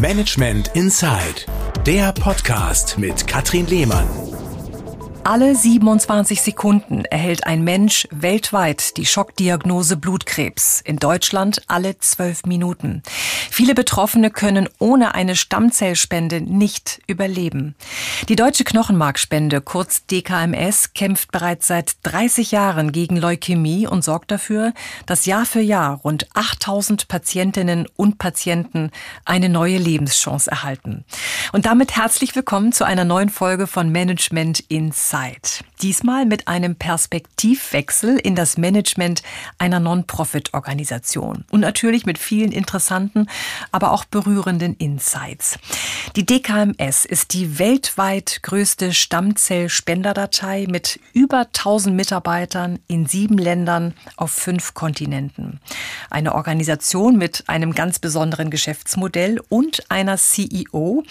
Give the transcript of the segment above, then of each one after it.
Management Inside, der Podcast mit Katrin Lehmann. Alle 27 Sekunden erhält ein Mensch weltweit die Schockdiagnose Blutkrebs. In Deutschland alle 12 Minuten. Viele Betroffene können ohne eine Stammzellspende nicht überleben. Die Deutsche Knochenmarkspende, kurz DKMS, kämpft bereits seit 30 Jahren gegen Leukämie und sorgt dafür, dass Jahr für Jahr rund 8000 Patientinnen und Patienten eine neue Lebenschance erhalten. Und damit herzlich willkommen zu einer neuen Folge von Management Insight. Zeit. Diesmal mit einem Perspektivwechsel in das Management einer Non-Profit-Organisation. Und natürlich mit vielen interessanten, aber auch berührenden Insights. Die DKMS ist die weltweit größte Stammzellspenderdatei mit über 1000 Mitarbeitern in sieben Ländern auf fünf Kontinenten. Eine Organisation mit einem ganz besonderen Geschäftsmodell und einer CEO,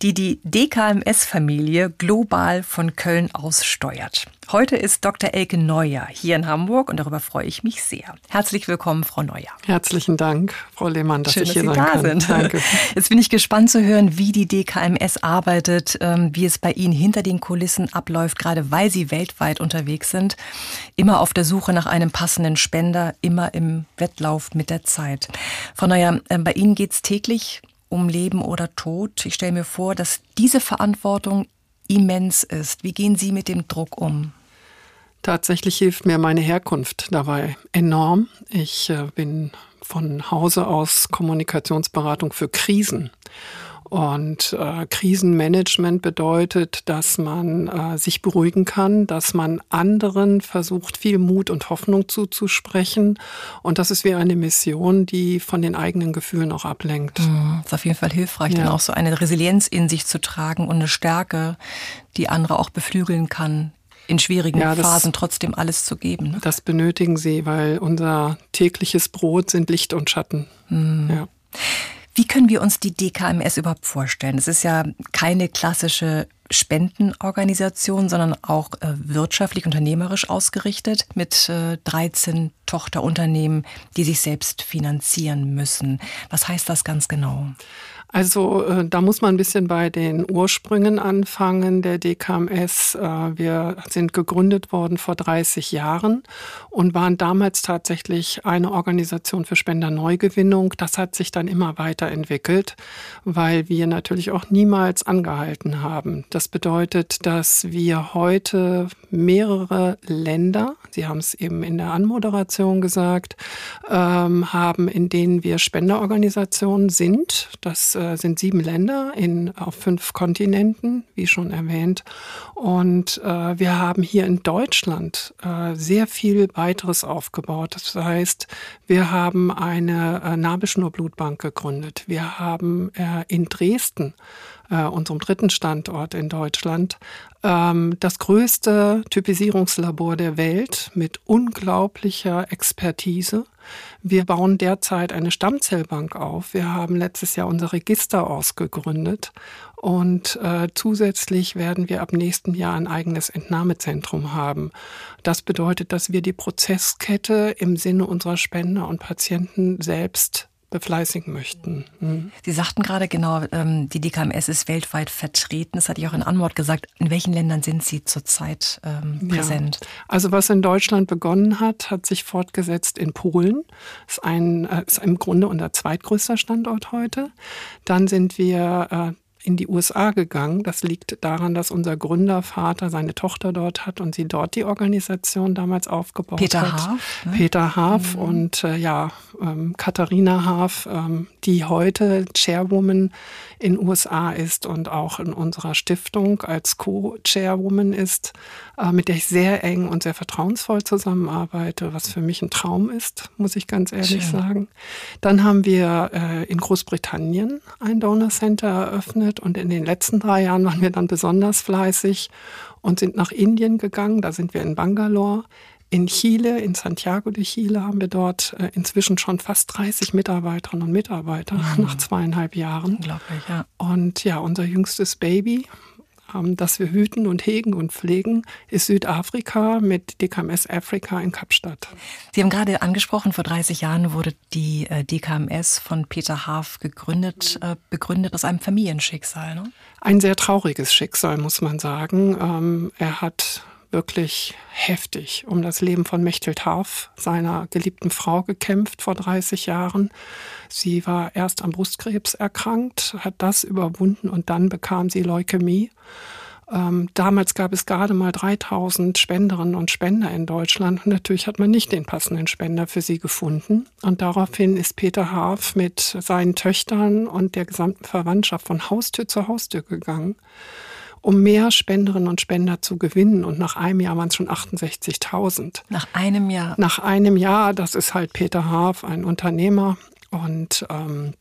die die DKMS-Familie global von Köln aus aussteuert. Heute ist Dr. Elke Neuer hier in Hamburg und darüber freue ich mich sehr. Herzlich willkommen, Frau Neuer. Herzlichen Dank, Frau Lehmann, dass Schön, ich hier dass Sie da kann. sind. Danke. Jetzt bin ich gespannt zu hören, wie die DKMS arbeitet, ähm, wie es bei Ihnen hinter den Kulissen abläuft, gerade weil Sie weltweit unterwegs sind. Immer auf der Suche nach einem passenden Spender, immer im Wettlauf mit der Zeit. Frau Neuer, äh, bei Ihnen geht es täglich um Leben oder Tod. Ich stelle mir vor, dass diese Verantwortung immens ist. Wie gehen Sie mit dem Druck um? Tatsächlich hilft mir meine Herkunft dabei enorm. Ich äh, bin von Hause aus Kommunikationsberatung für Krisen. Und äh, Krisenmanagement bedeutet, dass man äh, sich beruhigen kann, dass man anderen versucht, viel Mut und Hoffnung zuzusprechen. Und das ist wie eine Mission, die von den eigenen Gefühlen auch ablenkt. Mhm, ist auf jeden Fall hilfreich, Ja. dann auch so eine Resilienz in sich zu tragen und eine Stärke, die andere auch beflügeln kann, in schwierigen Ja, das- Phasen trotzdem alles zu geben. Ne? Das benötigen sie, weil unser tägliches Brot sind Licht und Schatten. Ja. Wie können wir uns die DKMS überhaupt vorstellen? Es ist ja keine klassische Spendenorganisation, sondern auch äh, wirtschaftlich, unternehmerisch ausgerichtet mit äh, 13 Tochterunternehmen, die sich selbst finanzieren müssen. Was heißt das ganz genau? Also äh, da muss man ein bisschen bei den Ursprüngen anfangen der DKMS. Äh, wir sind gegründet worden vor 30 Jahren und waren damals tatsächlich eine Organisation für Spenderneugewinnung. Das hat sich dann immer weiterentwickelt, weil wir natürlich auch niemals angehalten haben. Das bedeutet, dass wir heute mehrere Länder, Sie haben es eben in der Anmoderation gesagt, ähm, haben, in denen wir Spenderorganisationen sind. Das äh, sind sieben Länder in, auf fünf Kontinenten, wie schon erwähnt. Und äh, wir haben hier in Deutschland äh, sehr viel weiteres aufgebaut. Das heißt, wir haben eine äh, Nabelschnurblutbank gegründet. Wir haben äh, in Dresden äh, unserem dritten Standort in Deutschland, ähm, das größte Typisierungslabor der Welt mit unglaublicher Expertise. Wir bauen derzeit eine Stammzellbank auf. Wir haben letztes Jahr unser Register ausgegründet und äh, zusätzlich werden wir ab nächsten Jahr ein eigenes Entnahmezentrum haben. Das bedeutet, dass wir die Prozesskette im Sinne unserer Spender und Patienten selbst befleißigen möchten. Hm. Sie sagten gerade genau, ähm, die DKMS ist weltweit vertreten. Das hatte ich auch in Antwort gesagt. In welchen Ländern sind Sie zurzeit ähm, präsent? Ja. Also was in Deutschland begonnen hat, hat sich fortgesetzt in Polen. Ist, ein, äh, ist im Grunde unser zweitgrößter Standort heute. Dann sind wir äh, in die USA gegangen. Das liegt daran, dass unser Gründervater seine Tochter dort hat und sie dort die Organisation damals aufgebaut Peter hat. Haaf, ne? Peter Haaf und äh, ja, ähm, Katharina Haaf, ähm, die heute Chairwoman in USA ist und auch in unserer Stiftung als Co-Chairwoman ist, äh, mit der ich sehr eng und sehr vertrauensvoll zusammenarbeite, was für mich ein Traum ist, muss ich ganz ehrlich Schön. sagen. Dann haben wir äh, in Großbritannien ein Donor Center eröffnet und in den letzten drei Jahren waren wir dann besonders fleißig und sind nach Indien gegangen. Da sind wir in Bangalore. In Chile, in Santiago de Chile, haben wir dort äh, inzwischen schon fast 30 Mitarbeiterinnen und Mitarbeiter nach zweieinhalb Jahren. Unglaublich, ja. Und ja, unser jüngstes Baby ähm, das wir hüten und hegen und pflegen, ist Südafrika mit DKMS Afrika in Kapstadt. Sie haben gerade angesprochen, vor 30 Jahren wurde die äh, DKMS von Peter Haaf gegründet, äh, begründet aus einem Familienschicksal. Ne? Ein sehr trauriges Schicksal, muss man sagen. Ähm, er hat wirklich heftig um das Leben von Mechthild Harf, seiner geliebten Frau, gekämpft vor 30 Jahren. Sie war erst am Brustkrebs erkrankt, hat das überwunden und dann bekam sie Leukämie. Ähm, damals gab es gerade mal 3000 Spenderinnen und Spender in Deutschland und natürlich hat man nicht den passenden Spender für sie gefunden. Und daraufhin ist Peter Harf mit seinen Töchtern und der gesamten Verwandtschaft von Haustür zu Haustür gegangen um mehr Spenderinnen und Spender zu gewinnen. Und nach einem Jahr waren es schon 68.000. Nach einem Jahr? Nach einem Jahr, das ist halt Peter Haaf, ein Unternehmer. Und ähm,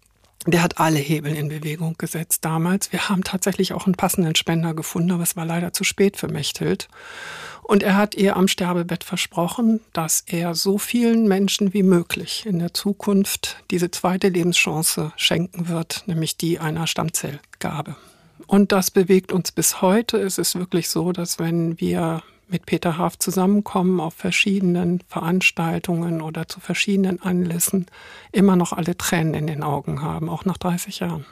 der hat alle Hebel in Bewegung gesetzt damals. Wir haben tatsächlich auch einen passenden Spender gefunden, aber es war leider zu spät für Mechthild. Und er hat ihr am Sterbebett versprochen, dass er so vielen Menschen wie möglich in der Zukunft diese zweite Lebenschance schenken wird, nämlich die einer Stammzellgabe. Und das bewegt uns bis heute. Es ist wirklich so, dass wenn wir mit Peter Haaf zusammenkommen auf verschiedenen Veranstaltungen oder zu verschiedenen Anlässen, immer noch alle Tränen in den Augen haben, auch nach 30 Jahren.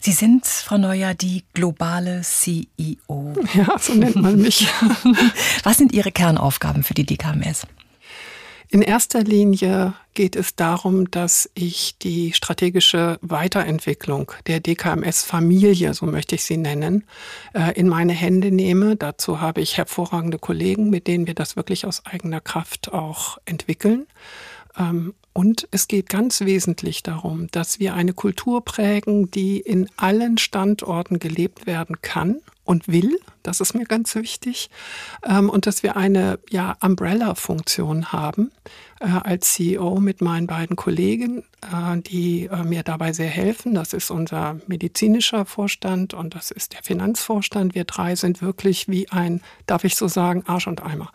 Sie sind, Frau Neuer, die globale CEO. Ja, so nennt man mich. Was sind Ihre Kernaufgaben für die DKMS? In erster Linie geht es darum, dass ich die strategische Weiterentwicklung der DKMS-Familie, so möchte ich sie nennen, äh, in meine Hände nehme. Dazu habe ich hervorragende Kollegen, mit denen wir das wirklich aus eigener Kraft auch entwickeln. Ähm, und es geht ganz wesentlich darum, dass wir eine Kultur prägen, die in allen Standorten gelebt werden kann und will. Das ist mir ganz wichtig. Ähm, und dass wir eine ja, Umbrella-Funktion haben äh, als CEO mit meinen beiden Kollegen, äh, die äh, mir dabei sehr helfen. Das ist unser medizinischer Vorstand und das ist der Finanzvorstand. Wir drei sind wirklich wie ein, darf ich so sagen, Arsch und Eimer.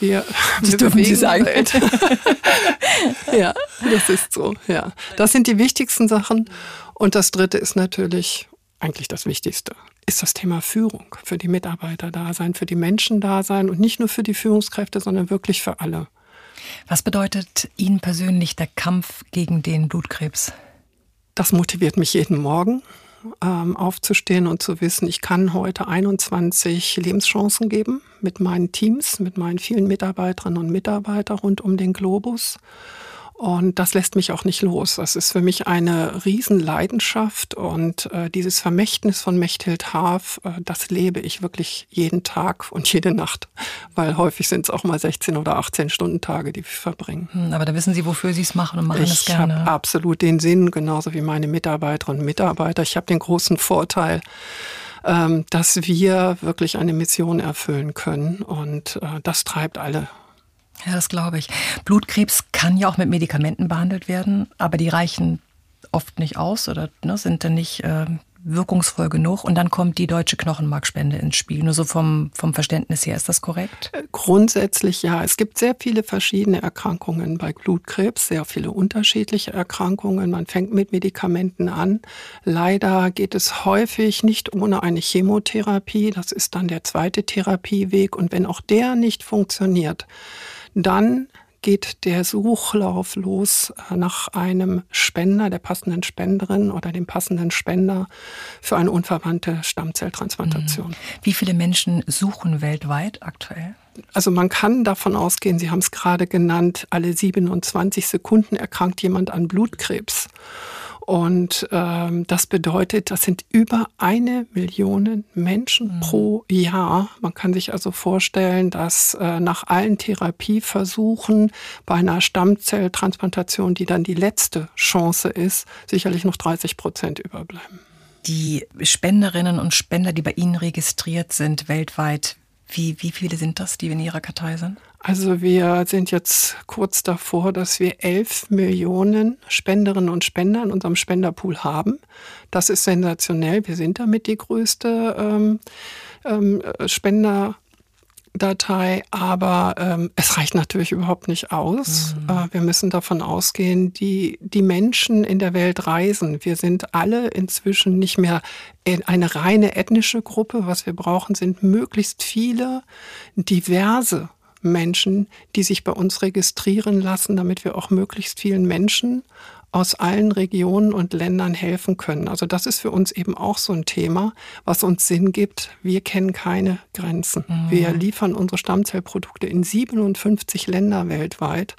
Wir, das wir dürfen Sie sagen. ja, das ist so. Ja, das sind die wichtigsten Sachen. Und das Dritte ist natürlich eigentlich das Wichtigste ist das Thema Führung, für die Mitarbeiter da sein, für die Menschen da sein und nicht nur für die Führungskräfte, sondern wirklich für alle. Was bedeutet Ihnen persönlich der Kampf gegen den Blutkrebs? Das motiviert mich jeden Morgen ähm, aufzustehen und zu wissen, ich kann heute 21 Lebenschancen geben mit meinen Teams, mit meinen vielen Mitarbeiterinnen und Mitarbeitern rund um den Globus. Und das lässt mich auch nicht los. Das ist für mich eine Riesenleidenschaft und äh, dieses Vermächtnis von Mechthild Haaf, äh, das lebe ich wirklich jeden Tag und jede Nacht, weil häufig sind es auch mal 16 oder 18 Stunden Tage, die wir verbringen. Hm, aber da wissen Sie, wofür Sie es machen und machen ich es gerne. Ich habe absolut den Sinn, genauso wie meine Mitarbeiterinnen und Mitarbeiter. Ich habe den großen Vorteil, ähm, dass wir wirklich eine Mission erfüllen können und äh, das treibt alle ja, das glaube ich. Blutkrebs kann ja auch mit Medikamenten behandelt werden, aber die reichen oft nicht aus oder ne, sind dann nicht äh, wirkungsvoll genug. Und dann kommt die deutsche Knochenmarkspende ins Spiel. Nur so vom, vom Verständnis her, ist das korrekt? Äh, grundsätzlich ja. Es gibt sehr viele verschiedene Erkrankungen bei Blutkrebs, sehr viele unterschiedliche Erkrankungen. Man fängt mit Medikamenten an. Leider geht es häufig nicht ohne eine Chemotherapie. Das ist dann der zweite Therapieweg. Und wenn auch der nicht funktioniert, dann geht der Suchlauf los nach einem Spender, der passenden Spenderin oder dem passenden Spender für eine unverwandte Stammzelltransplantation. Mhm. Wie viele Menschen suchen weltweit aktuell? Also man kann davon ausgehen, Sie haben es gerade genannt, alle 27 Sekunden erkrankt jemand an Blutkrebs. Und ähm, das bedeutet, das sind über eine Million Menschen mhm. pro Jahr. Man kann sich also vorstellen, dass äh, nach allen Therapieversuchen bei einer Stammzelltransplantation, die dann die letzte Chance ist, sicherlich noch 30 Prozent überbleiben. Die Spenderinnen und Spender, die bei Ihnen registriert sind weltweit, wie, wie viele sind das, die in Ihrer Kartei sind? Also wir sind jetzt kurz davor, dass wir elf Millionen Spenderinnen und Spender in unserem Spenderpool haben. Das ist sensationell. Wir sind damit die größte ähm, ähm, Spender. Datei, aber ähm, es reicht natürlich überhaupt nicht aus. Mhm. Äh, wir müssen davon ausgehen, die, die Menschen in der Welt reisen. Wir sind alle inzwischen nicht mehr eine reine ethnische Gruppe. Was wir brauchen, sind möglichst viele diverse Menschen, die sich bei uns registrieren lassen, damit wir auch möglichst vielen Menschen aus allen Regionen und Ländern helfen können. Also das ist für uns eben auch so ein Thema, was uns Sinn gibt. Wir kennen keine Grenzen. Mhm. Wir liefern unsere Stammzellprodukte in 57 Länder weltweit.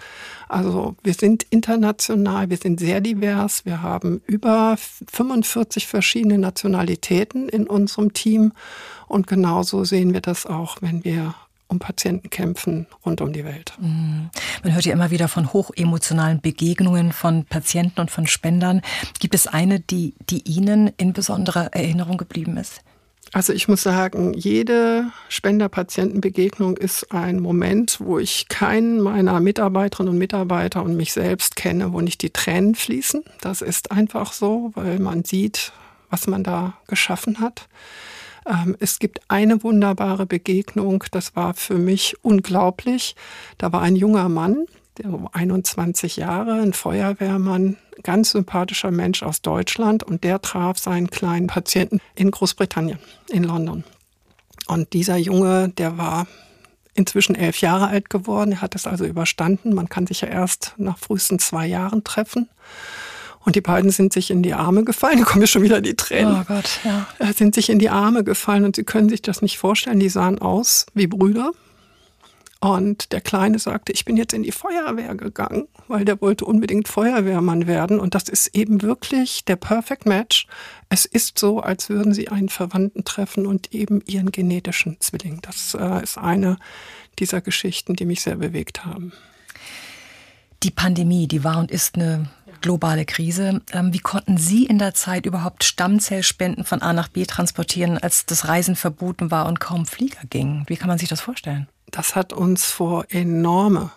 Also wir sind international, wir sind sehr divers. Wir haben über 45 verschiedene Nationalitäten in unserem Team. Und genauso sehen wir das auch, wenn wir um Patienten kämpfen rund um die Welt. Mhm. Man hört ja immer wieder von hochemotionalen Begegnungen von Patienten und von Spendern. Gibt es eine, die, die Ihnen in besonderer Erinnerung geblieben ist? Also ich muss sagen, jede Spender-Patienten-Begegnung ist ein Moment, wo ich keinen meiner Mitarbeiterinnen und Mitarbeiter und mich selbst kenne, wo nicht die Tränen fließen. Das ist einfach so, weil man sieht, was man da geschaffen hat. Ähm, es gibt eine wunderbare Begegnung, das war für mich unglaublich. Da war ein junger Mann, der 21 Jahre, ein Feuerwehrmann, ganz sympathischer Mensch aus Deutschland und der traf seinen kleinen Patienten in Großbritannien, in London. Und dieser Junge, der war inzwischen elf Jahre alt geworden, er hat es also überstanden. Man kann sich ja erst nach frühesten zwei Jahren treffen. Und die beiden sind sich in die Arme gefallen. Da kommen ja schon wieder die Tränen. Oh Gott, ja. Äh, sind sich in die Arme gefallen und sie können sich das nicht vorstellen. Die sahen aus wie Brüder. Und der Kleine sagte, ich bin jetzt in die Feuerwehr gegangen, weil der wollte unbedingt Feuerwehrmann werden. Und das ist eben wirklich der Perfect Match. Es ist so, als würden sie einen Verwandten treffen und eben ihren genetischen Zwilling. Das äh, ist eine dieser Geschichten, die mich sehr bewegt haben. Die Pandemie, die war und ist eine globale Krise. Ähm, wie konnten Sie in der Zeit überhaupt Stammzellspenden von A nach B transportieren, als das Reisen verboten war und kaum Flieger gingen? Wie kann man sich das vorstellen? Das hat uns vor enorme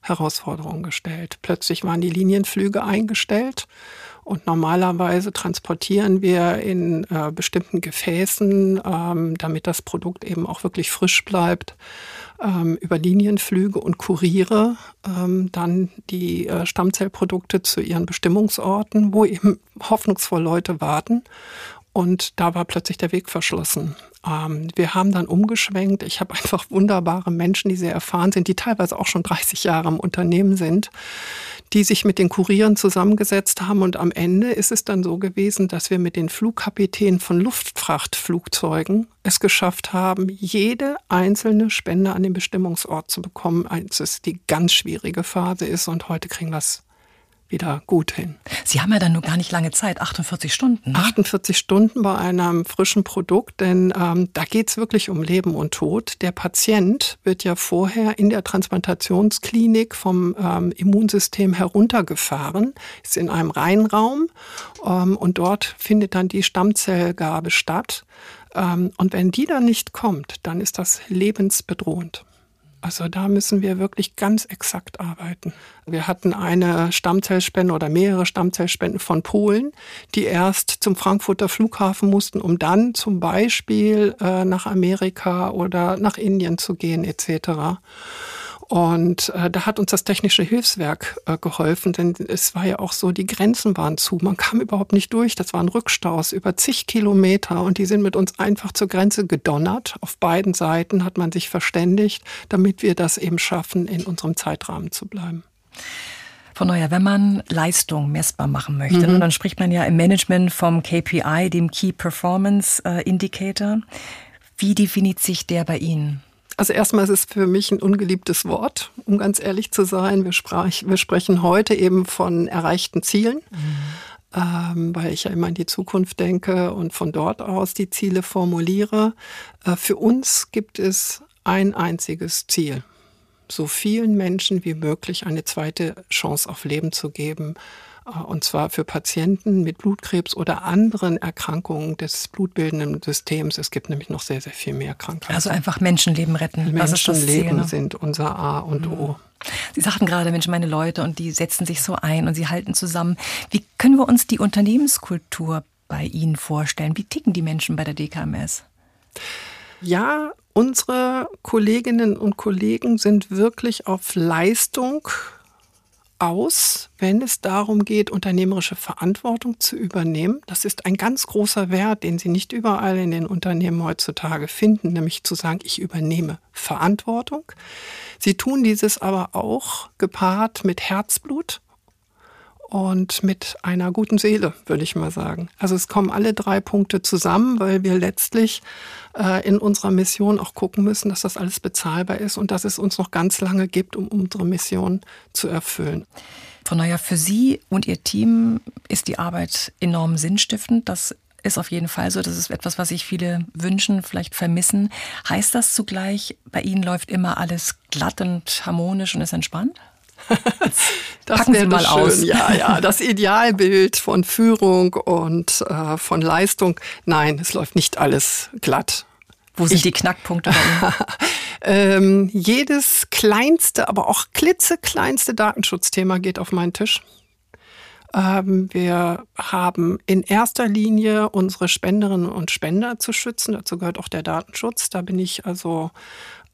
Herausforderungen gestellt. Plötzlich waren die Linienflüge eingestellt und normalerweise transportieren wir in äh, bestimmten Gefäßen, ähm, damit das Produkt eben auch wirklich frisch bleibt ähm, über Linienflüge und Kuriere ähm, dann die äh, Stammzellprodukte zu ihren Bestimmungsorten, wo eben hoffnungsvoll Leute warten. Und da war plötzlich der Weg verschlossen. Ähm, wir haben dann umgeschwenkt. Ich habe einfach wunderbare Menschen, die sehr erfahren sind, die teilweise auch schon 30 Jahre im Unternehmen sind, die sich mit den Kurieren zusammengesetzt haben. Und am Ende ist es dann so gewesen, dass wir mit den Flugkapitänen von Luftfrachtflugzeugen es geschafft haben, jede einzelne Spende an den Bestimmungsort zu bekommen, als es die ganz schwierige Phase ist. Und heute kriegen wir es wieder gut hin. Sie haben ja dann nur gar nicht lange Zeit, 48 Stunden. Ne? 48 Stunden bei einem frischen Produkt, denn ähm, da geht es wirklich um Leben und Tod. Der Patient wird ja vorher in der Transplantationsklinik vom ähm, Immunsystem heruntergefahren, ist in einem Reinraum ähm, und dort findet dann die Stammzellgabe statt. Ähm, und wenn die dann nicht kommt, dann ist das lebensbedrohend. Also da müssen wir wirklich ganz exakt arbeiten. Wir hatten eine Stammzellspende oder mehrere Stammzellspenden von Polen, die erst zum Frankfurter Flughafen mussten, um dann zum Beispiel äh, nach Amerika oder nach Indien zu gehen etc. Und äh, da hat uns das Technische Hilfswerk äh, geholfen, denn es war ja auch so, die Grenzen waren zu. Man kam überhaupt nicht durch. Das waren Rückstaus über zig Kilometer und die sind mit uns einfach zur Grenze gedonnert. Auf beiden Seiten hat man sich verständigt, damit wir das eben schaffen, in unserem Zeitrahmen zu bleiben. Frau Neuer, wenn man Leistung messbar machen möchte, mhm. dann spricht man ja im Management vom KPI, dem Key Performance äh, Indicator. Wie definiert sich der bei Ihnen? Also erstmal ist es für mich ein ungeliebtes Wort, um ganz ehrlich zu sein. Wir, sprach, wir sprechen heute eben von erreichten Zielen. Mhm. Ähm, weil ich ja immer in die Zukunft denke und von dort aus die Ziele formuliere. Äh, für uns gibt es ein einziges Ziel, so vielen Menschen wie möglich eine zweite Chance auf Leben zu geben und zwar für Patienten mit Blutkrebs oder anderen Erkrankungen des blutbildenden Systems. Es gibt nämlich noch sehr, sehr viel mehr Krankheiten. Also einfach Menschenleben retten. Menschenleben ne? sind unser A und O. Mhm. Sie sagten gerade, Mensch, meine Leute, und die setzen sich so ein und sie halten zusammen. Wie können wir uns die Unternehmenskultur bei Ihnen vorstellen? Wie ticken die Menschen bei der DKMS? Ja, Unsere Kolleginnen und Kollegen sind wirklich auf Leistung aus, wenn es darum geht, unternehmerische Verantwortung zu übernehmen. Das ist ein ganz großer Wert, den Sie nicht überall in den Unternehmen heutzutage finden, nämlich zu sagen, ich übernehme Verantwortung. Sie tun dieses aber auch gepaart mit Herzblut und mit einer guten Seele, würde ich mal sagen. Also es kommen alle drei Punkte zusammen, weil wir letztlich äh, in unserer Mission auch gucken müssen, dass das alles bezahlbar ist und dass es uns noch ganz lange gibt, um unsere Mission zu erfüllen. Frau Neuer, für Sie und Ihr Team ist die Arbeit enorm sinnstiftend. Das ist auf jeden Fall so. Das ist etwas, was sich viele wünschen, vielleicht vermissen. Heißt das zugleich, bei Ihnen läuft immer alles glatt und harmonisch und ist entspannt? Das Packen wäre mal schön. aus. Ja, ja, das Idealbild von Führung und äh, von Leistung. Nein, es läuft nicht alles glatt. Wo sind ich, die Knackpunkte ähm, jedes kleinste, aber auch klitzekleinste Datenschutzthema geht auf meinen Tisch. Ähm, wir haben in erster Linie unsere Spenderinnen und Spender zu schützen. Dazu gehört auch der Datenschutz. Da bin ich also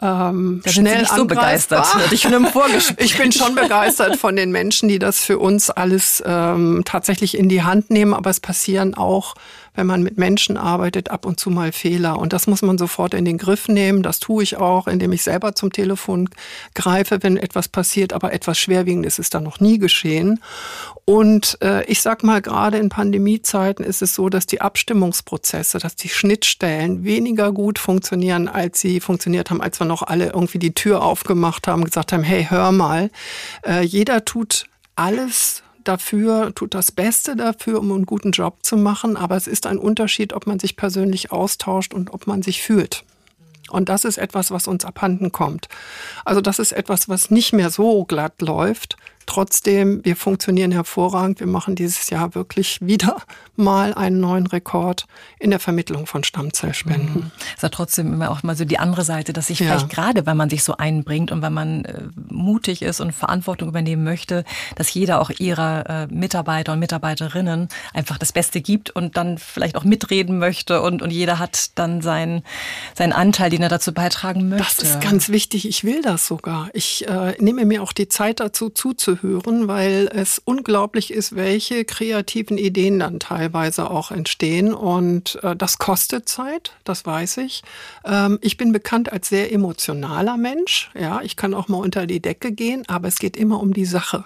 ähm, da schnell nicht so begeistert. Ich bin, ich bin schon begeistert von den Menschen, die das für uns alles ähm, tatsächlich in die Hand nehmen. Aber es passieren auch wenn man mit Menschen arbeitet, ab und zu mal Fehler. Und das muss man sofort in den Griff nehmen. Das tue ich auch, indem ich selber zum Telefon greife, wenn etwas passiert. Aber etwas Schwerwiegendes ist da noch nie geschehen. Und äh, ich sag mal, gerade in Pandemiezeiten ist es so, dass die Abstimmungsprozesse, dass die Schnittstellen weniger gut funktionieren, als sie funktioniert haben, als wir noch alle irgendwie die Tür aufgemacht haben, gesagt haben, hey, hör mal, äh, jeder tut alles dafür, tut das Beste dafür, um einen guten Job zu machen. Aber es ist ein Unterschied, ob man sich persönlich austauscht und ob man sich fühlt. Und das ist etwas, was uns abhanden kommt. Also das ist etwas, was nicht mehr so glatt läuft, Trotzdem, wir funktionieren hervorragend. Wir machen dieses Jahr wirklich wieder mal einen neuen Rekord in der Vermittlung von Stammzellspenden. Mhm. Ist ja trotzdem immer auch mal so die andere Seite, dass sich ja. vielleicht gerade, wenn man sich so einbringt und wenn man äh, mutig ist und Verantwortung übernehmen möchte, dass jeder auch ihrer äh, Mitarbeiter und Mitarbeiterinnen einfach das Beste gibt und dann vielleicht auch mitreden möchte und, und jeder hat dann seinen, seinen Anteil, den er dazu beitragen möchte. Das ist ganz wichtig. Ich will das sogar. Ich äh, nehme mir auch die Zeit dazu zuzuhören hören, weil es unglaublich ist, welche kreativen Ideen dann teilweise auch entstehen. Und äh, das kostet Zeit, das weiß ich. Ähm, ich bin bekannt als sehr emotionaler Mensch. Ja, ich kann auch mal unter die Decke gehen, aber es geht immer um die Sache.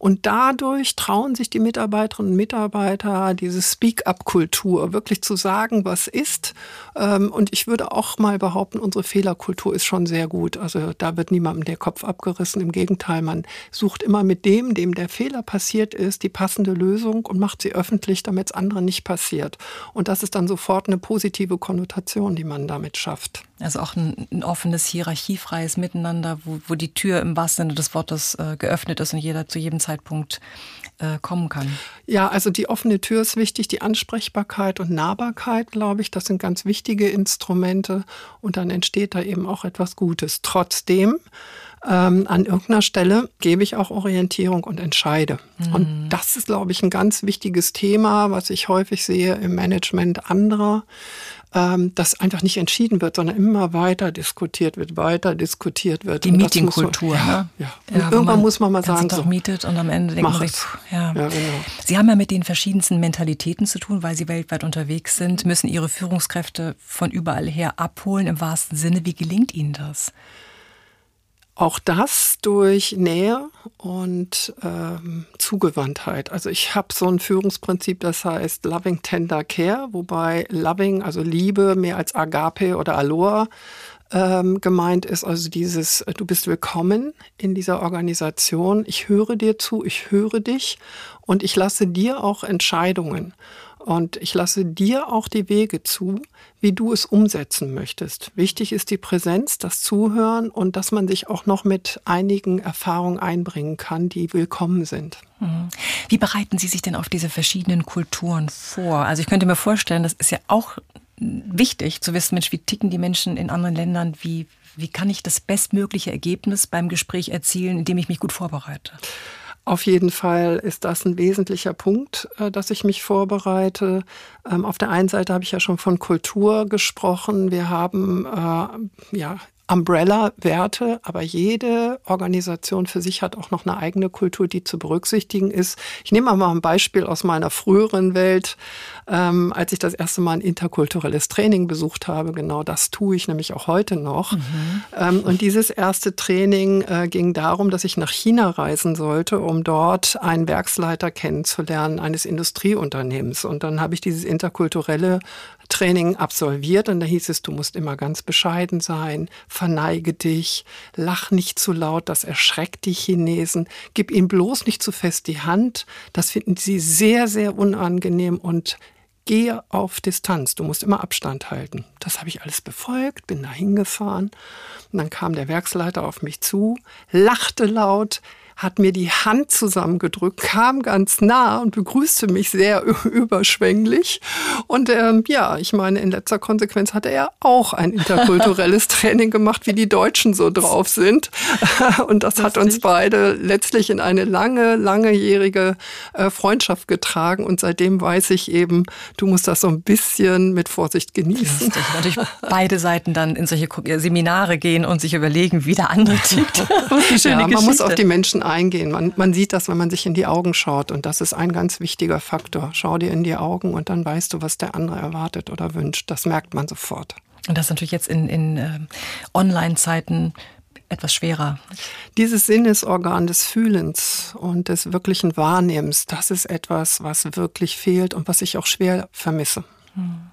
Und dadurch trauen sich die Mitarbeiterinnen und Mitarbeiter diese Speak-up-Kultur wirklich zu sagen, was ist. Ähm, und ich würde auch mal behaupten, unsere Fehlerkultur ist schon sehr gut. Also da wird niemandem der Kopf abgerissen. Im Gegenteil, man sucht immer mit dem, dem der Fehler passiert ist, die passende Lösung und macht sie öffentlich, damit es anderen nicht passiert. Und das ist dann sofort eine positive Konnotation, die man damit schafft. Also auch ein, ein offenes, hierarchiefreies Miteinander, wo, wo die Tür im wahrsten Sinne des Wortes äh, geöffnet ist und jeder zu jedem Zeitpunkt äh, kommen kann. Ja, also die offene Tür ist wichtig, die Ansprechbarkeit und Nahbarkeit, glaube ich, das sind ganz wichtige Instrumente und dann entsteht da eben auch etwas Gutes. Trotzdem, ähm, an irgendeiner Stelle gebe ich auch Orientierung und entscheide. Mhm. Und das ist, glaube ich, ein ganz wichtiges Thema, was ich häufig sehe im Management anderer ähm, dass einfach nicht entschieden wird, sondern immer weiter diskutiert wird, weiter diskutiert wird. Die Meetingkultur. Ja, ne? ja. ja irgendwann muss man mal sagen, so, mietet und am Ende denkt man sich, ja. ja genau. Sie haben ja mit den verschiedensten Mentalitäten zu tun, weil Sie weltweit unterwegs sind, müssen Ihre Führungskräfte von überall her abholen im wahrsten Sinne. Wie gelingt Ihnen das? Auch das durch Nähe und ähm, Zugewandtheit. Also ich habe so ein Führungsprinzip, das heißt Loving Tender Care, wobei Loving, also Liebe, mehr als Agape oder Aloha ähm, gemeint ist. Also dieses, äh, du bist willkommen in dieser Organisation. Ich höre dir zu, ich höre dich und ich lasse dir auch Entscheidungen. Und ich lasse dir auch die Wege zu, wie du es umsetzen möchtest. Wichtig ist die Präsenz, das Zuhören und dass man sich auch noch mit einigen Erfahrungen einbringen kann, die willkommen sind. Mhm. Wie bereiten Sie sich denn auf diese verschiedenen Kulturen vor? Also ich könnte mir vorstellen, das ist ja auch wichtig zu wissen, Mensch, wie ticken die Menschen in anderen Ländern, wie, wie kann ich das bestmögliche Ergebnis beim Gespräch erzielen, indem ich mich gut vorbereite? Auf jeden Fall ist das ein wesentlicher Punkt, äh, dass ich mich vorbereite. Ähm, auf der einen Seite habe ich ja schon von Kultur gesprochen. Wir haben äh, ja Umbrella-Werte, aber jede Organisation für sich hat auch noch eine eigene Kultur, die zu berücksichtigen ist. Ich nehme mal ein Beispiel aus meiner früheren Welt, ähm, als ich das erste Mal ein interkulturelles Training besucht habe. Genau das tue ich nämlich auch heute noch. Mhm. Ähm, und dieses erste Training äh, ging darum, dass ich nach China reisen sollte, um dort einen Werksleiter kennenzulernen eines Industrieunternehmens. Und dann habe ich dieses interkulturelle Training absolviert und da hieß es, du musst immer ganz bescheiden sein, verneige dich, lach nicht zu laut, das erschreckt die Chinesen, gib ihnen bloß nicht zu fest die Hand, das finden sie sehr, sehr unangenehm und gehe auf Distanz, du musst immer Abstand halten. Das habe ich alles befolgt, bin da hingefahren und dann kam der Werksleiter auf mich zu, lachte laut, hat mir die Hand zusammengedrückt, kam ganz nah und begrüßte mich sehr überschwänglich. Und ähm, ja, ich meine, in letzter Konsequenz hatte er auch ein interkulturelles Training gemacht, wie die Deutschen so drauf sind. Und das hat uns beide letztlich in eine lange, langejährige äh, Freundschaft getragen. Und seitdem weiß ich eben, du musst das so ein bisschen mit Vorsicht genießen. Lustig. Natürlich beide Seiten dann in solche Seminare gehen und sich überlegen, wie der andere tickt. ja, man muss auf die Menschen eingehen. Man, man sieht das, wenn man sich in die Augen schaut. Und das ist ein ganz wichtiger Faktor. Schau dir in die Augen und dann weißt du, was der andere erwartet oder wünscht. Das merkt man sofort. Und das ist natürlich jetzt in, in äh, Online-Zeiten etwas schwerer. Dieses Sinnesorgan des Fühlens und des wirklichen Wahrnehmens, das ist etwas, was wirklich fehlt und was ich auch schwer vermisse. Hm.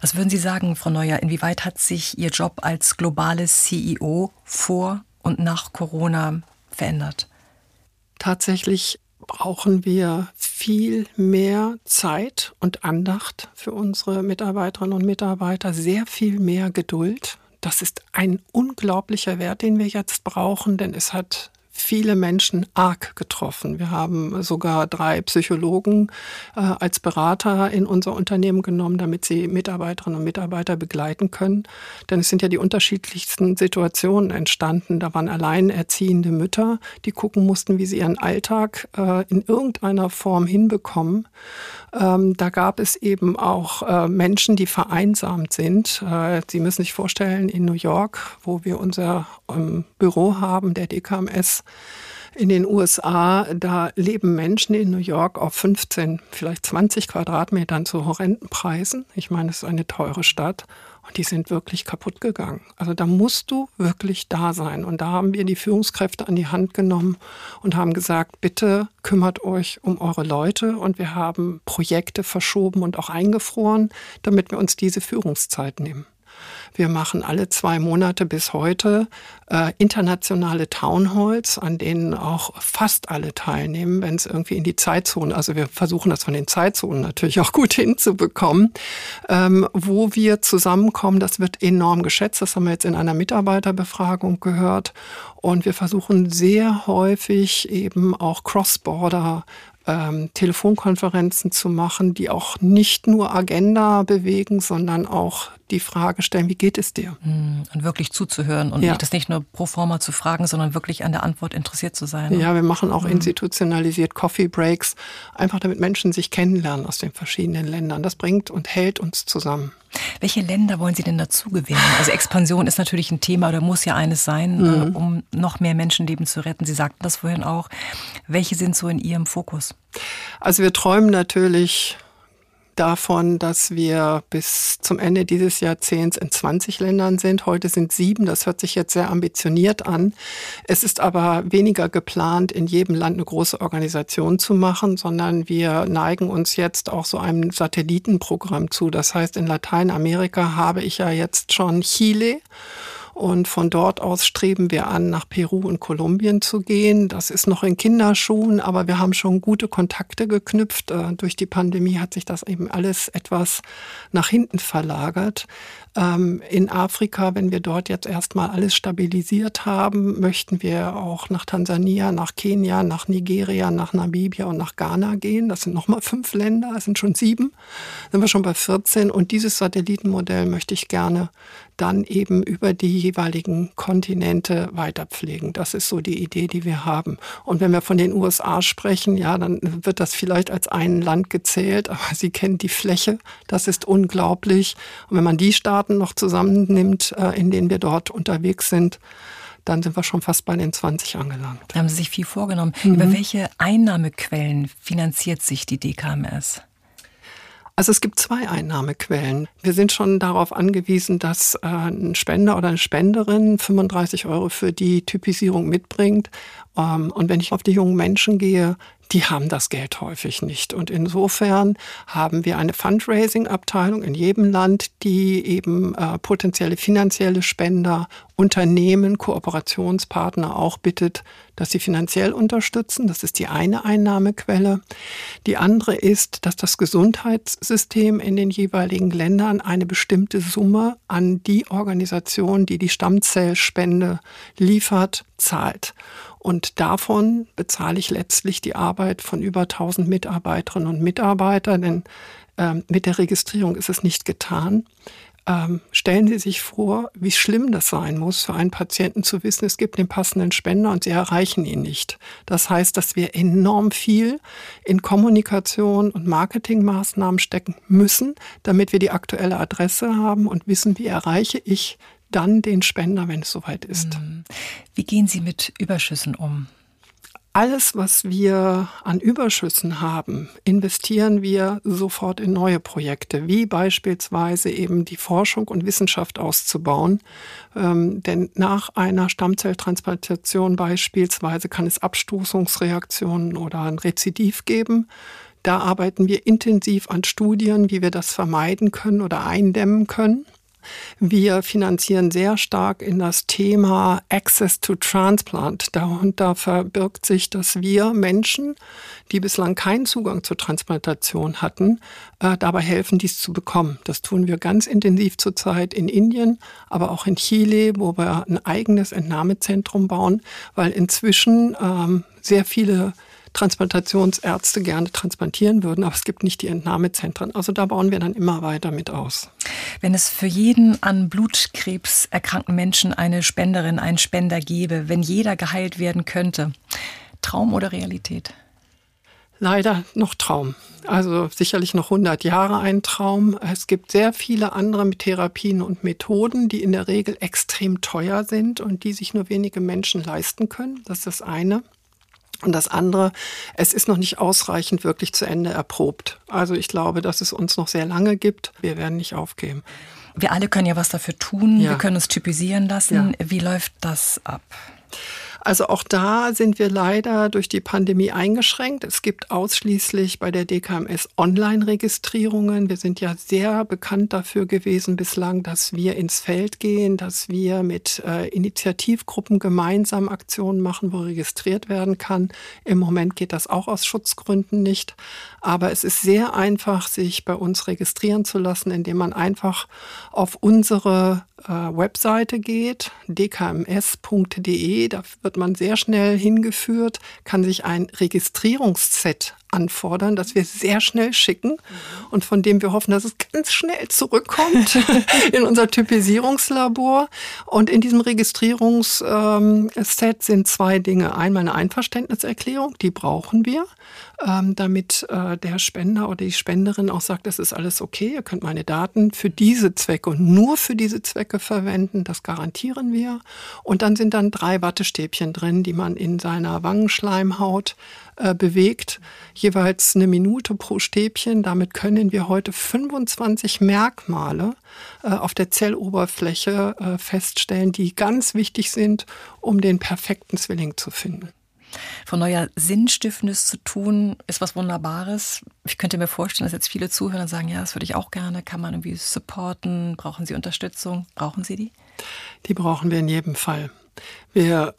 Was würden Sie sagen, Frau Neuer, inwieweit hat sich Ihr Job als globales CEO vor und nach Corona verändert? Tatsächlich brauchen wir viel mehr Zeit und Andacht für unsere Mitarbeiterinnen und Mitarbeiter, sehr viel mehr Geduld. Das ist ein unglaublicher Wert, den wir jetzt brauchen, denn es hat viele Menschen arg getroffen. Wir haben sogar drei Psychologen äh, als Berater in unser Unternehmen genommen, damit sie Mitarbeiterinnen und Mitarbeiter begleiten können. Denn es sind ja die unterschiedlichsten Situationen entstanden. Da waren alleinerziehende Mütter, die gucken mussten, wie sie ihren Alltag äh, in irgendeiner Form hinbekommen. Ähm, da gab es eben auch äh, Menschen, die vereinsamt sind. Äh, sie müssen sich vorstellen, in New York, wo wir unser ähm, Büro haben, der DKMS, in den USA, da leben Menschen in New York auf 15, vielleicht 20 Quadratmetern zu horrenden Preisen. Ich meine, es ist eine teure Stadt und die sind wirklich kaputt gegangen. Also da musst du wirklich da sein. Und da haben wir die Führungskräfte an die Hand genommen und haben gesagt, bitte kümmert euch um eure Leute. Und wir haben Projekte verschoben und auch eingefroren, damit wir uns diese Führungszeit nehmen. Wir machen alle zwei Monate bis heute äh, internationale Townhalls, an denen auch fast alle teilnehmen, wenn es irgendwie in die Zeitzone, also wir versuchen das von den Zeitzonen natürlich auch gut hinzubekommen, ähm, wo wir zusammenkommen. Das wird enorm geschätzt. Das haben wir jetzt in einer Mitarbeiterbefragung gehört. Und wir versuchen sehr häufig eben auch Cross-Border ähm, Telefonkonferenzen zu machen, die auch nicht nur Agenda bewegen, sondern auch die Frage stellen, wie geht es dir? Hm, und wirklich zuzuhören und ja. das nicht nur pro forma zu fragen, sondern wirklich an der Antwort interessiert zu sein. Ja, wir machen auch mhm. institutionalisiert Coffee Breaks, einfach damit Menschen sich kennenlernen aus den verschiedenen Ländern. Das bringt und hält uns zusammen. Welche Länder wollen Sie denn dazu gewinnen? Also Expansion ist natürlich ein Thema oder muss ja eines sein, mhm. Äh, um noch mehr Menschenleben zu retten. Sie sagten das vorhin auch. Welche sind so in Ihrem Fokus? Also wir träumen natürlich davon, dass wir bis zum Ende dieses Jahrzehnts in 20 Ländern sind. Heute sind sieben. Das hört sich jetzt sehr ambitioniert an. Es ist aber weniger geplant, in jedem Land eine große Organisation zu machen, sondern wir neigen uns jetzt auch so einem Satellitenprogramm zu. Das heißt, in Lateinamerika habe ich ja jetzt schon Chile und von dort aus streben wir an, nach Peru und Kolumbien zu gehen. Das ist noch in Kinderschuhen, aber wir haben schon gute Kontakte geknüpft. Äh, durch die Pandemie hat sich das eben alles etwas nach hinten verlagert. Ähm, in Afrika, wenn wir dort jetzt erstmal alles stabilisiert haben, möchten wir auch nach Tansania, nach Kenia, nach Nigeria, nach Namibia und nach Ghana gehen. Das sind nochmal fünf Länder, es sind schon sieben, sind wir schon bei 14. Und dieses Satellitenmodell möchte ich gerne dann eben über die jeweiligen Kontinente weiterpflegen. Das ist so die Idee, die wir haben. Und wenn wir von den USA sprechen, ja, dann wird das vielleicht als ein Land gezählt, aber Sie kennen die Fläche. Das ist unglaublich. Und wenn man die Staaten noch zusammennimmt, äh, in denen wir dort unterwegs sind, dann sind wir schon fast bei den 20 angelangt. Da haben Sie sich viel vorgenommen. Mhm. Über welche Einnahmequellen finanziert sich die DKMS? Also es gibt zwei Einnahmequellen. Wir sind schon darauf angewiesen, dass äh, ein Spender oder eine Spenderin 35 Euro für die Typisierung mitbringt. Ähm, und wenn ich auf die jungen Menschen gehe, die haben das Geld häufig nicht. Und insofern haben wir eine Fundraising-Abteilung in jedem Land, die eben äh, potenzielle finanzielle Spender, Unternehmen, Kooperationspartner auch bittet, dass sie finanziell unterstützen. Das ist die eine Einnahmequelle. Die andere ist, dass das Gesundheitssystem in den jeweiligen Ländern eine bestimmte Summe an die Organisation, die die Stammzellspende liefert, zahlt. Und davon bezahle ich letztlich die Arbeit von über 1000 Mitarbeiterinnen und Mitarbeitern, denn ähm, mit der Registrierung ist es nicht getan. Ähm, stellen Sie sich vor, wie schlimm das sein muss für einen Patienten zu wissen, es gibt den passenden Spender und Sie erreichen ihn nicht. Das heißt, dass wir enorm viel in Kommunikation und Marketingmaßnahmen stecken müssen, damit wir die aktuelle Adresse haben und wissen, wie erreiche ich dann den Spender, wenn es soweit ist. Mhm. Wie gehen Sie mit Überschüssen um? Alles, was wir an Überschüssen haben, investieren wir sofort in neue Projekte, wie beispielsweise eben die Forschung und Wissenschaft auszubauen. Ähm, denn nach einer Stammzelltransplantation beispielsweise kann es Abstoßungsreaktionen oder ein Rezidiv geben. Da arbeiten wir intensiv an Studien, wie wir das vermeiden können oder eindämmen können. Wir finanzieren sehr stark in das Thema Access to Transplant. Darunter verbirgt sich, dass wir Menschen, die bislang keinen Zugang zur Transplantation hatten, äh, dabei helfen, dies zu bekommen. Das tun wir ganz intensiv zurzeit in Indien, aber auch in Chile, wo wir ein eigenes Entnahmezentrum bauen, weil inzwischen ähm, sehr viele Transplantationsärzte gerne transplantieren würden, aber es gibt nicht die Entnahmezentren. Also da bauen wir dann immer weiter mit aus. Wenn es für jeden an Blutkrebs erkrankten Menschen eine Spenderin, einen Spender gäbe, wenn jeder geheilt werden könnte, Traum oder Realität? Leider noch Traum. Also sicherlich noch 100 Jahre ein Traum. Es gibt sehr viele andere Therapien und Methoden, die in der Regel extrem teuer sind und die sich nur wenige Menschen leisten können. Das ist das eine. Und das andere, es ist noch nicht ausreichend wirklich zu Ende erprobt. Also ich glaube, dass es uns noch sehr lange gibt. Wir werden nicht aufgeben. Wir alle können ja was dafür tun. Ja. Wir können uns typisieren lassen. Ja. Wie läuft das ab? Also auch da sind wir leider durch die Pandemie eingeschränkt. Es gibt ausschließlich bei der DKMS Online-Registrierungen. Wir sind ja sehr bekannt dafür gewesen bislang, dass wir ins Feld gehen, dass wir mit äh, Initiativgruppen gemeinsam Aktionen machen, wo registriert werden kann. Im Moment geht das auch aus Schutzgründen nicht. Aber es ist sehr einfach, sich bei uns registrieren zu lassen, indem man einfach auf unsere Webseite geht, dkms.de. Da wird man sehr schnell hingeführt, kann sich ein Registrierungsset anfordern, das wir sehr schnell schicken und von dem wir hoffen, dass es ganz schnell zurückkommt in unser Typisierungslabor. Und in diesem Registrierungsset sind zwei Dinge. Einmal eine Einverständniserklärung, die brauchen wir, ähm, damit äh, der Spender oder die Spenderin auch sagt, das ist alles okay, ihr könnt meine Daten für diese Zwecke und nur für diese Zwecke verwenden, das garantieren wir. Und dann sind dann drei Wattestäbchen drin, die man in seiner Wangenschleimhaut äh, bewegt, jeweils eine Minute pro Stäbchen. Damit können wir heute 25 Merkmale äh, auf der Zelloberfläche äh, feststellen, die ganz wichtig sind, um den perfekten Zwilling zu finden. Von neuer Sinnstiftendes zu tun, ist was Wunderbares. Ich könnte mir vorstellen, dass jetzt viele zuhören und sagen, ja, das würde ich auch gerne. Kann man irgendwie supporten? Brauchen Sie Unterstützung? Brauchen Sie die? Die brauchen wir in jedem Fall. Wir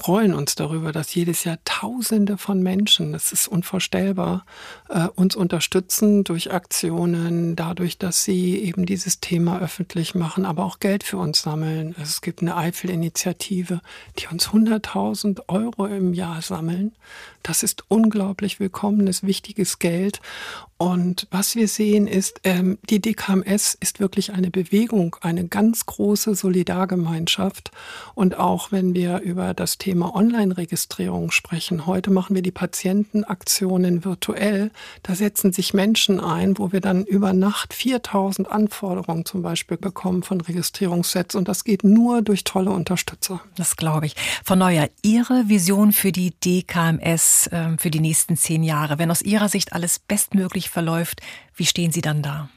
freuen uns darüber, dass jedes Jahr Tausende von Menschen, das ist unvorstellbar, äh, uns unterstützen durch Aktionen, dadurch, dass sie eben dieses Thema öffentlich machen, aber auch Geld für uns sammeln. Es gibt eine Eifel-Initiative, die uns 100.000 Euro im Jahr sammeln. Das ist unglaublich willkommenes, wichtiges Geld. Und was wir sehen ist, ähm, die DKMS ist wirklich eine Bewegung, eine ganz große Solidargemeinschaft. Und auch wenn wir über das Thema Online-Registrierung sprechen, heute machen wir die Patientenaktionen virtuell. Da setzen sich Menschen ein, wo wir dann über Nacht 4000 Anforderungen zum Beispiel bekommen von Registrierungssets. Und das geht nur durch tolle Unterstützer. Das glaube ich. Frau Neuer, Ihre Vision für die DKMS äh, für die nächsten zehn Jahre, wenn aus Ihrer Sicht alles bestmöglich verläuft, wie stehen Sie dann da?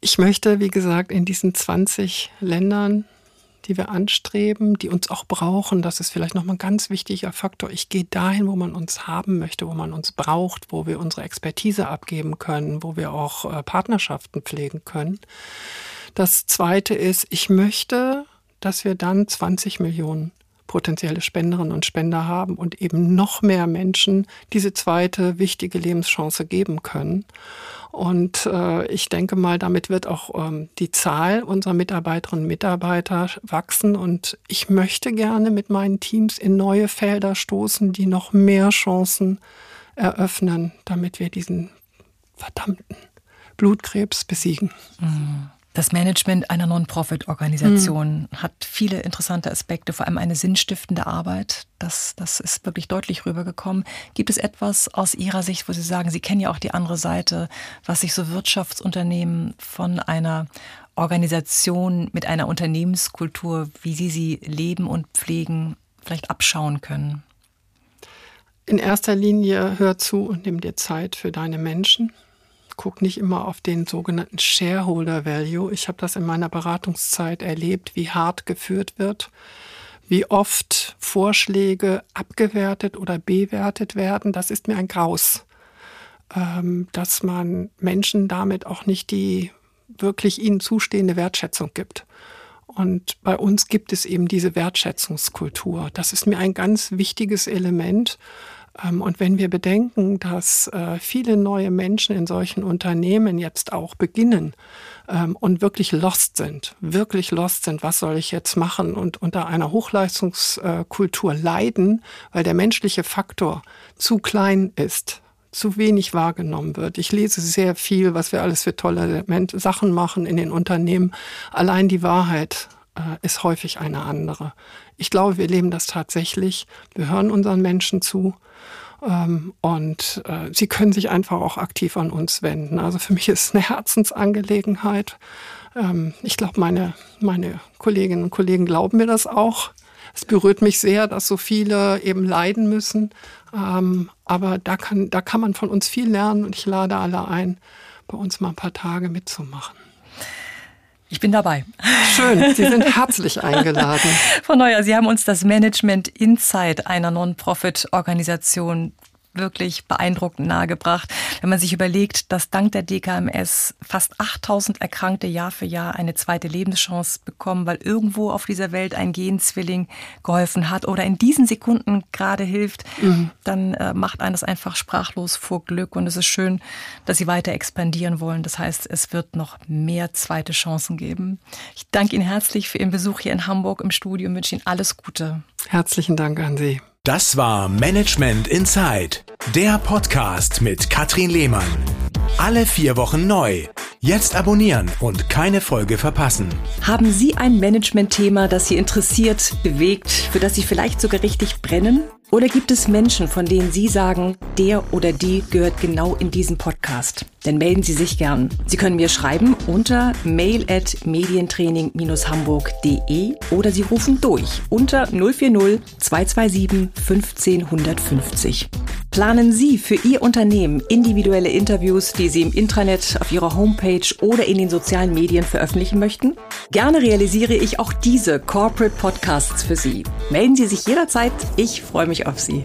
Ich möchte, wie gesagt, in diesen 20 Ländern, die wir anstreben, die uns auch brauchen, das ist vielleicht nochmal ein ganz wichtiger Faktor. Ich gehe dahin, wo man uns haben möchte, wo man uns braucht, wo wir unsere Expertise abgeben können, wo wir auch äh, Partnerschaften pflegen können. Das Zweite ist, ich möchte, dass wir dann 20 Millionen potenzielle Spenderinnen und Spender haben und eben noch mehr Menschen diese zweite wichtige Lebenschance geben können. Und äh, ich denke mal, damit wird auch ähm, die Zahl unserer Mitarbeiterinnen und Mitarbeiter wachsen. Und ich möchte gerne mit meinen Teams in neue Felder stoßen, die noch mehr Chancen eröffnen, damit wir diesen verdammten Blutkrebs besiegen. Mhm. Das Management einer Non-Profit-Organisation mhm. hat viele interessante Aspekte, vor allem eine sinnstiftende Arbeit. Das, das ist wirklich deutlich rübergekommen. Gibt es etwas aus Ihrer Sicht, wo Sie sagen, Sie kennen ja auch die andere Seite, was sich so Wirtschaftsunternehmen von einer Organisation mit einer Unternehmenskultur, wie Sie sie leben und pflegen, vielleicht abschauen können? In erster Linie hör zu und nimm dir Zeit für deine Menschen gucke nicht immer auf den sogenannten Shareholder Value. Ich habe das in meiner Beratungszeit erlebt, wie hart geführt wird, wie oft Vorschläge abgewertet oder bewertet werden. Das ist mir ein Graus, ähm, dass man Menschen damit auch nicht die wirklich ihnen zustehende Wertschätzung gibt. Und bei uns gibt es eben diese Wertschätzungskultur. Das ist mir ein ganz wichtiges Element. Ähm, und wenn wir bedenken, dass äh, viele neue Menschen in solchen Unternehmen jetzt auch beginnen ähm, und wirklich lost sind, wirklich lost sind, was soll ich jetzt machen und unter einer Hochleistungskultur leiden, weil der menschliche Faktor zu klein ist, zu wenig wahrgenommen wird. Ich lese sehr viel, was wir alles für tolle Sachen machen in den Unternehmen. Allein die Wahrheit ist häufig eine andere. Ich glaube, wir leben das tatsächlich. Wir hören unseren Menschen zu ähm, und äh, sie können sich einfach auch aktiv an uns wenden. Also für mich ist es eine Herzensangelegenheit. Ähm, ich glaube, meine, meine Kolleginnen und Kollegen glauben mir das auch. Es berührt mich sehr, dass so viele eben leiden müssen. Ähm, aber da kann, da kann man von uns viel lernen und ich lade alle ein, bei uns mal ein paar Tage mitzumachen. Ich bin dabei. Schön, Sie sind herzlich eingeladen. Frau Neuer, Sie haben uns das Management Inside einer Non-Profit-Organisation wirklich beeindruckend nahegebracht, wenn man sich überlegt, dass dank der DKMS fast 8000 Erkrankte Jahr für Jahr eine zweite Lebenschance bekommen, weil irgendwo auf dieser Welt ein Genzwilling geholfen hat oder in diesen Sekunden gerade hilft, mhm. dann äh, macht einen das einfach sprachlos vor Glück und es ist schön, dass Sie weiter expandieren wollen. Das heißt, es wird noch mehr zweite Chancen geben. Ich danke Ihnen herzlich für Ihren Besuch hier in Hamburg im Studio und wünsche Ihnen alles Gute. Herzlichen Dank an Sie. Das war Management Inside, der Podcast mit Katrin Lehmann. Alle vier Wochen neu. Jetzt abonnieren und keine Folge verpassen. Haben Sie ein Management-Thema, das Sie interessiert, bewegt, für das Sie vielleicht sogar richtig brennen? Oder gibt es Menschen, von denen Sie sagen, der oder die gehört genau in diesen Podcast? Dann melden Sie sich gern. Sie können mir schreiben unter mail at medientraining-hamburg.de oder Sie rufen durch unter 040 227 15 150. Planen Sie für Ihr Unternehmen individuelle Interviews, die Sie im Intranet, auf Ihrer Homepage oder in den sozialen Medien veröffentlichen möchten? Gerne realisiere ich auch diese Corporate Podcasts für Sie. Melden Sie sich jederzeit. Ich freue auf Sie.